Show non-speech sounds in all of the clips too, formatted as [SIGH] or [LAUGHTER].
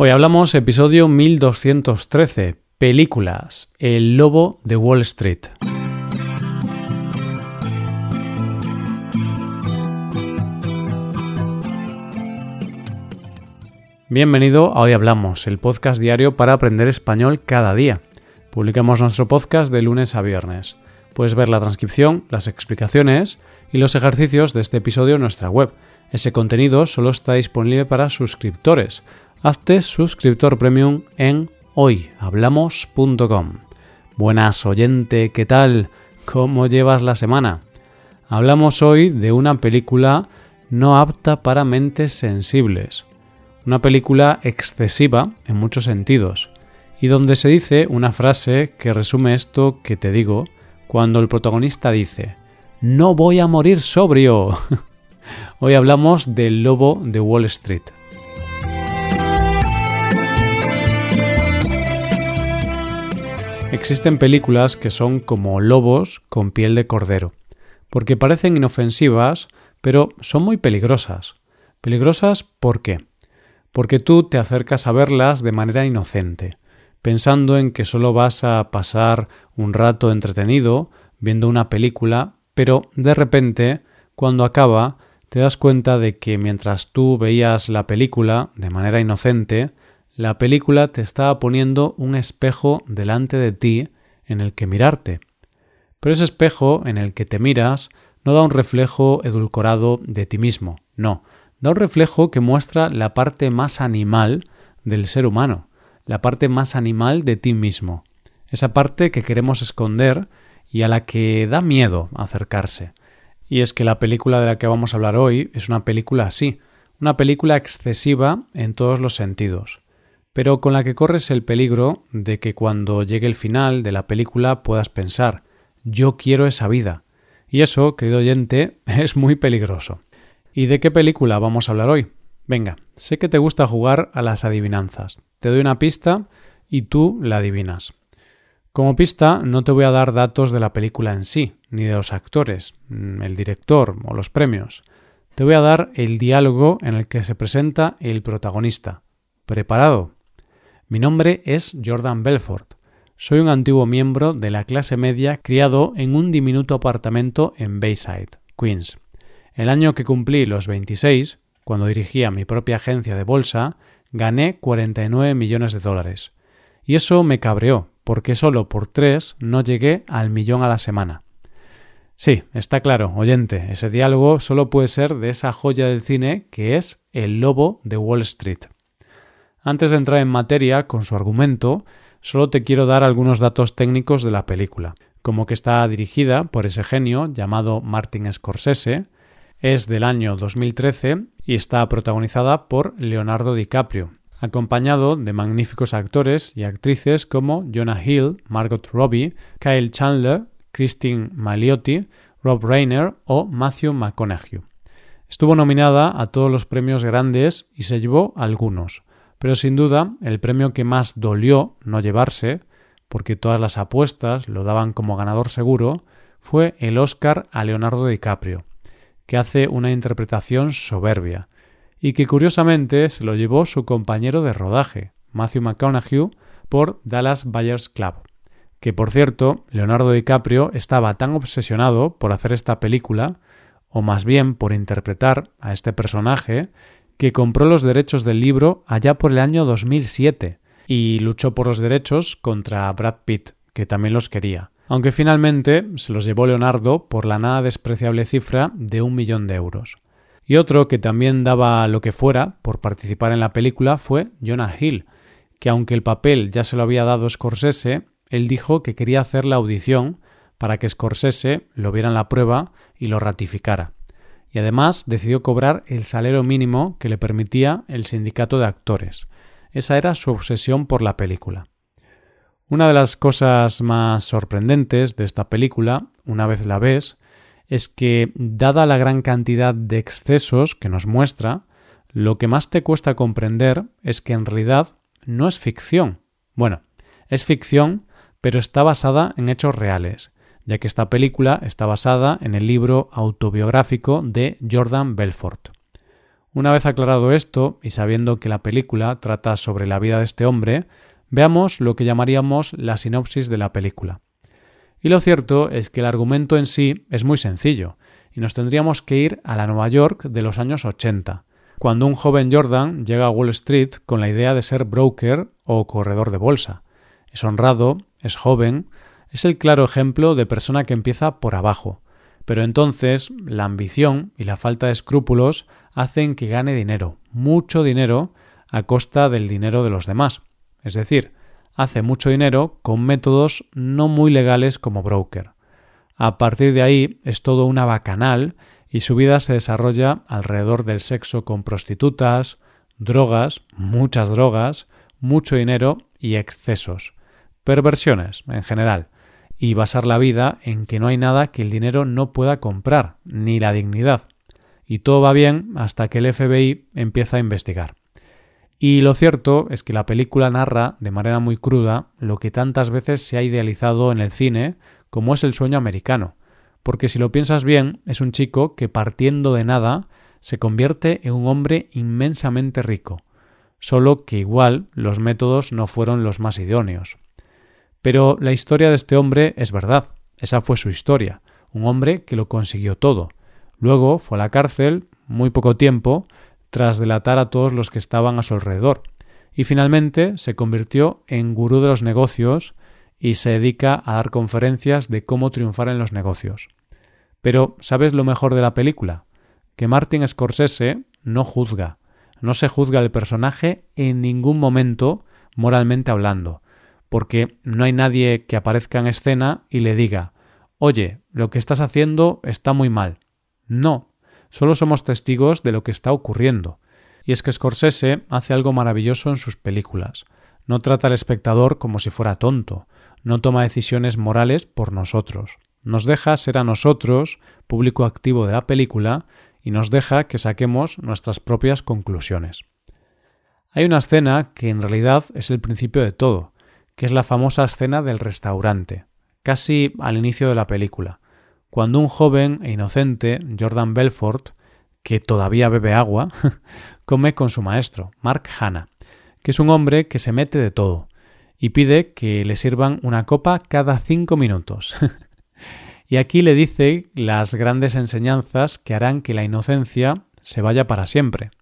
Hoy hablamos episodio 1213, películas, El lobo de Wall Street. Bienvenido a Hoy Hablamos, el podcast diario para aprender español cada día. Publicamos nuestro podcast de lunes a viernes. Puedes ver la transcripción, las explicaciones y los ejercicios de este episodio en nuestra web. Ese contenido solo está disponible para suscriptores hazte suscriptor premium en hoyhablamos.com. Buenas oyente, ¿qué tal? ¿Cómo llevas la semana? Hablamos hoy de una película no apta para mentes sensibles, una película excesiva en muchos sentidos, y donde se dice una frase que resume esto que te digo cuando el protagonista dice, no voy a morir sobrio. [LAUGHS] Hoy hablamos del lobo de Wall Street. Existen películas que son como lobos con piel de cordero, porque parecen inofensivas, pero son muy peligrosas. ¿Peligrosas por qué? Porque tú te acercas a verlas de manera inocente, pensando en que solo vas a pasar un rato entretenido viendo una película, pero de repente, cuando acaba, te das cuenta de que mientras tú veías la película de manera inocente, la película te estaba poniendo un espejo delante de ti en el que mirarte. Pero ese espejo en el que te miras no da un reflejo edulcorado de ti mismo, no, da un reflejo que muestra la parte más animal del ser humano, la parte más animal de ti mismo, esa parte que queremos esconder y a la que da miedo acercarse. Y es que la película de la que vamos a hablar hoy es una película así, una película excesiva en todos los sentidos pero con la que corres el peligro de que cuando llegue el final de la película puedas pensar yo quiero esa vida. Y eso, querido oyente, [LAUGHS] es muy peligroso. ¿Y de qué película vamos a hablar hoy? Venga, sé que te gusta jugar a las adivinanzas. Te doy una pista y tú la adivinas. Como pista no te voy a dar datos de la película en sí, ni de los actores, mm, el director o los premios. Te voy a dar el diálogo en el que se presenta el protagonista. ¿Preparado? Mi nombre es Jordan Belfort. Soy un antiguo miembro de la clase media criado en un diminuto apartamento en Bayside, Queens. El año que cumplí los 26, cuando dirigía mi propia agencia de bolsa, gané 49 millones de dólares. Y eso me cabreó, porque solo por tres no llegué al millón a la semana. Sí, está claro, oyente, ese diálogo solo puede ser de esa joya del cine que es El Lobo de Wall Street. Antes de entrar en materia con su argumento, solo te quiero dar algunos datos técnicos de la película, como que está dirigida por ese genio llamado Martin Scorsese, es del año 2013 y está protagonizada por Leonardo DiCaprio, acompañado de magníficos actores y actrices como Jonah Hill, Margot Robbie, Kyle Chandler, Christine Maliotti, Rob Reiner o Matthew McConaughey. Estuvo nominada a todos los premios grandes y se llevó algunos, pero sin duda, el premio que más dolió no llevarse, porque todas las apuestas lo daban como ganador seguro, fue el Oscar a Leonardo DiCaprio, que hace una interpretación soberbia, y que curiosamente se lo llevó su compañero de rodaje, Matthew McConaughey, por Dallas Buyers Club. Que por cierto, Leonardo DiCaprio estaba tan obsesionado por hacer esta película, o más bien por interpretar a este personaje, que compró los derechos del libro allá por el año 2007 y luchó por los derechos contra Brad Pitt, que también los quería, aunque finalmente se los llevó Leonardo por la nada despreciable cifra de un millón de euros. Y otro que también daba lo que fuera por participar en la película fue Jonah Hill, que aunque el papel ya se lo había dado Scorsese, él dijo que quería hacer la audición para que Scorsese lo viera en la prueba y lo ratificara y además decidió cobrar el salario mínimo que le permitía el sindicato de actores. Esa era su obsesión por la película. Una de las cosas más sorprendentes de esta película, una vez la ves, es que, dada la gran cantidad de excesos que nos muestra, lo que más te cuesta comprender es que en realidad no es ficción. Bueno, es ficción, pero está basada en hechos reales, ya que esta película está basada en el libro autobiográfico de Jordan Belfort. Una vez aclarado esto y sabiendo que la película trata sobre la vida de este hombre, veamos lo que llamaríamos la sinopsis de la película. Y lo cierto es que el argumento en sí es muy sencillo, y nos tendríamos que ir a la Nueva York de los años 80, cuando un joven Jordan llega a Wall Street con la idea de ser broker o corredor de bolsa. Es honrado, es joven, es el claro ejemplo de persona que empieza por abajo, pero entonces la ambición y la falta de escrúpulos hacen que gane dinero, mucho dinero, a costa del dinero de los demás. Es decir, hace mucho dinero con métodos no muy legales como broker. A partir de ahí es todo una bacanal y su vida se desarrolla alrededor del sexo con prostitutas, drogas, muchas drogas, mucho dinero y excesos. Perversiones, en general y basar la vida en que no hay nada que el dinero no pueda comprar, ni la dignidad. Y todo va bien hasta que el FBI empieza a investigar. Y lo cierto es que la película narra de manera muy cruda lo que tantas veces se ha idealizado en el cine como es el sueño americano. Porque si lo piensas bien, es un chico que partiendo de nada se convierte en un hombre inmensamente rico. Solo que igual los métodos no fueron los más idóneos. Pero la historia de este hombre es verdad, esa fue su historia, un hombre que lo consiguió todo. Luego fue a la cárcel, muy poco tiempo, tras delatar a todos los que estaban a su alrededor, y finalmente se convirtió en gurú de los negocios y se dedica a dar conferencias de cómo triunfar en los negocios. Pero, ¿sabes lo mejor de la película? Que Martin Scorsese no juzga, no se juzga el personaje en ningún momento moralmente hablando, porque no hay nadie que aparezca en escena y le diga Oye, lo que estás haciendo está muy mal. No, solo somos testigos de lo que está ocurriendo. Y es que Scorsese hace algo maravilloso en sus películas. No trata al espectador como si fuera tonto, no toma decisiones morales por nosotros. Nos deja ser a nosotros, público activo de la película, y nos deja que saquemos nuestras propias conclusiones. Hay una escena que en realidad es el principio de todo, que es la famosa escena del restaurante, casi al inicio de la película, cuando un joven e inocente, Jordan Belfort, que todavía bebe agua, [LAUGHS] come con su maestro, Mark Hanna, que es un hombre que se mete de todo, y pide que le sirvan una copa cada cinco minutos. [LAUGHS] y aquí le dice las grandes enseñanzas que harán que la inocencia se vaya para siempre.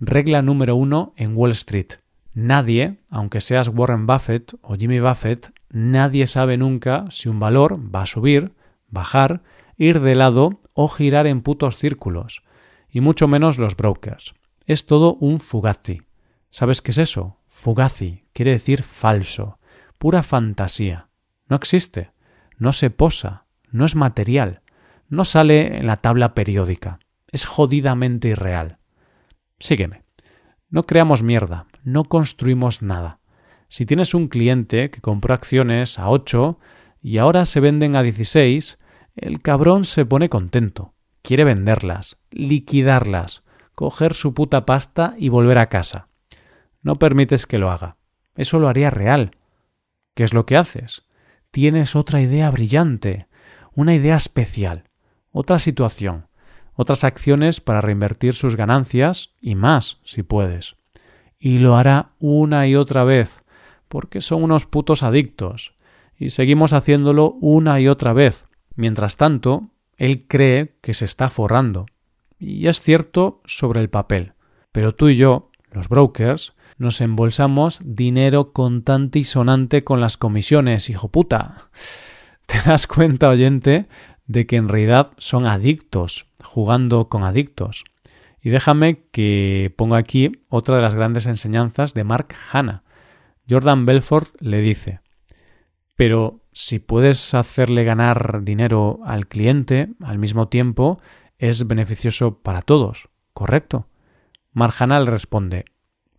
Regla número uno en Wall Street. Nadie, aunque seas Warren Buffett o Jimmy Buffett, nadie sabe nunca si un valor va a subir, bajar, ir de lado o girar en putos círculos, y mucho menos los brokers. Es todo un fugazi. ¿Sabes qué es eso? Fugazi quiere decir falso, pura fantasía. No existe, no se posa, no es material, no sale en la tabla periódica, es jodidamente irreal. Sígueme. No creamos mierda, no construimos nada. Si tienes un cliente que compró acciones a 8 y ahora se venden a 16, el cabrón se pone contento. Quiere venderlas, liquidarlas, coger su puta pasta y volver a casa. No permites que lo haga. Eso lo haría real. ¿Qué es lo que haces? Tienes otra idea brillante, una idea especial, otra situación, otras acciones para reinvertir sus ganancias y más, si puedes y lo hará una y otra vez, porque son unos putos adictos, y seguimos haciéndolo una y otra vez. Mientras tanto, él cree que se está forrando. Y es cierto sobre el papel. Pero tú y yo, los brokers, nos embolsamos dinero contante y sonante con las comisiones, hijo puta. [LAUGHS] ¿Te das cuenta, oyente, de que en realidad son adictos, jugando con adictos? Y déjame que ponga aquí otra de las grandes enseñanzas de Mark Hanna. Jordan Belfort le dice, pero si puedes hacerle ganar dinero al cliente al mismo tiempo, es beneficioso para todos, ¿correcto? Mark Hanna le responde,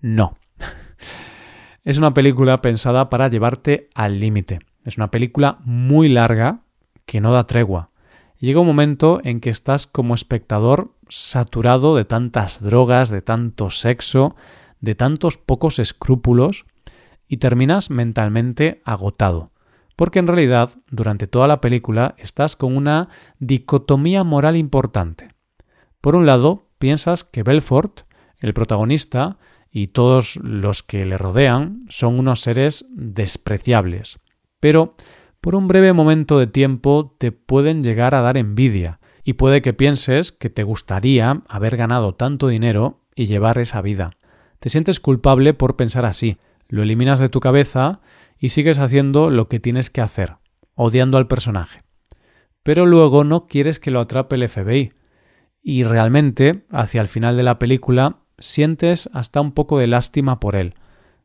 no. [LAUGHS] es una película pensada para llevarte al límite. Es una película muy larga que no da tregua. Llega un momento en que estás como espectador saturado de tantas drogas, de tanto sexo, de tantos pocos escrúpulos, y terminas mentalmente agotado. Porque en realidad, durante toda la película, estás con una dicotomía moral importante. Por un lado, piensas que Belfort, el protagonista, y todos los que le rodean son unos seres despreciables. Pero por un breve momento de tiempo te pueden llegar a dar envidia, y puede que pienses que te gustaría haber ganado tanto dinero y llevar esa vida. Te sientes culpable por pensar así, lo eliminas de tu cabeza y sigues haciendo lo que tienes que hacer, odiando al personaje. Pero luego no quieres que lo atrape el FBI, y realmente, hacia el final de la película, sientes hasta un poco de lástima por él.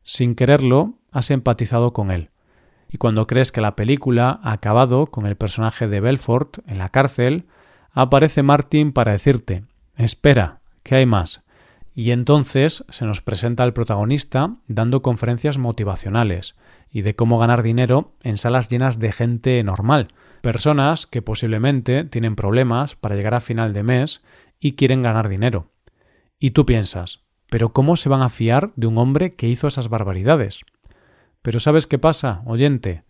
Sin quererlo, has empatizado con él. Y cuando crees que la película ha acabado con el personaje de Belfort en la cárcel, aparece Martin para decirte Espera, que hay más. Y entonces se nos presenta el protagonista dando conferencias motivacionales y de cómo ganar dinero en salas llenas de gente normal, personas que posiblemente tienen problemas para llegar a final de mes y quieren ganar dinero. Y tú piensas, ¿pero cómo se van a fiar de un hombre que hizo esas barbaridades? Pero ¿sabes qué pasa, oyente?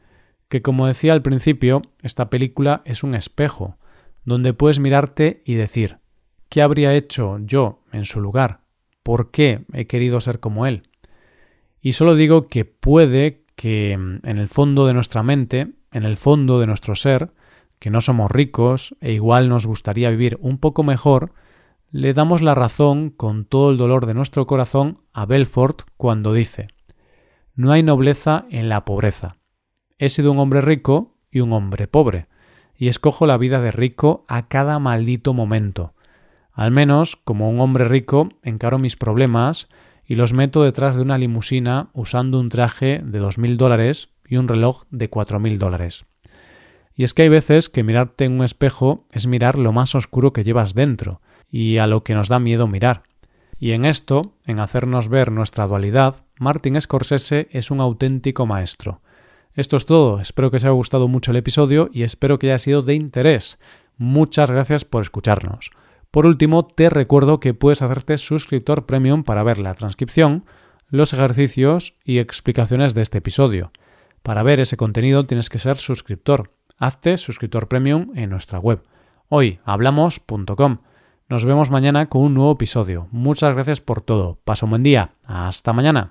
Que como decía al principio, esta película es un espejo, donde puedes mirarte y decir, ¿qué habría hecho yo en su lugar? ¿Por qué he querido ser como él? Y solo digo que puede que mm, en el fondo de nuestra mente, en el fondo de nuestro ser, que no somos ricos e igual nos gustaría vivir un poco mejor, le damos la razón con todo el dolor de nuestro corazón a Belfort cuando dice No hay nobleza en la pobreza. He sido un hombre rico y un hombre pobre, y escojo la vida de rico a cada maldito momento. Al menos, como un hombre rico, encaro mis problemas y los meto detrás de una limusina usando un traje de dos mil dólares y un reloj de cuatro mil dólares. Y es que hay veces que mirarte en un espejo es mirar lo más oscuro que llevas dentro, y a lo que nos da miedo mirar. Y en esto, en hacernos ver nuestra dualidad, Martin Scorsese es un auténtico maestro. Esto es todo, espero que os haya gustado mucho el episodio y espero que haya sido de interés. Muchas gracias por escucharnos. Por último, te recuerdo que puedes hacerte suscriptor premium para ver la transcripción, los ejercicios y explicaciones de este episodio. Para ver ese contenido tienes que ser suscriptor. Hazte suscriptor premium en nuestra web hoyhablamos.com. Nos vemos mañana con un nuevo episodio. Muchas gracias por todo. Pasa un buen día. Hasta mañana.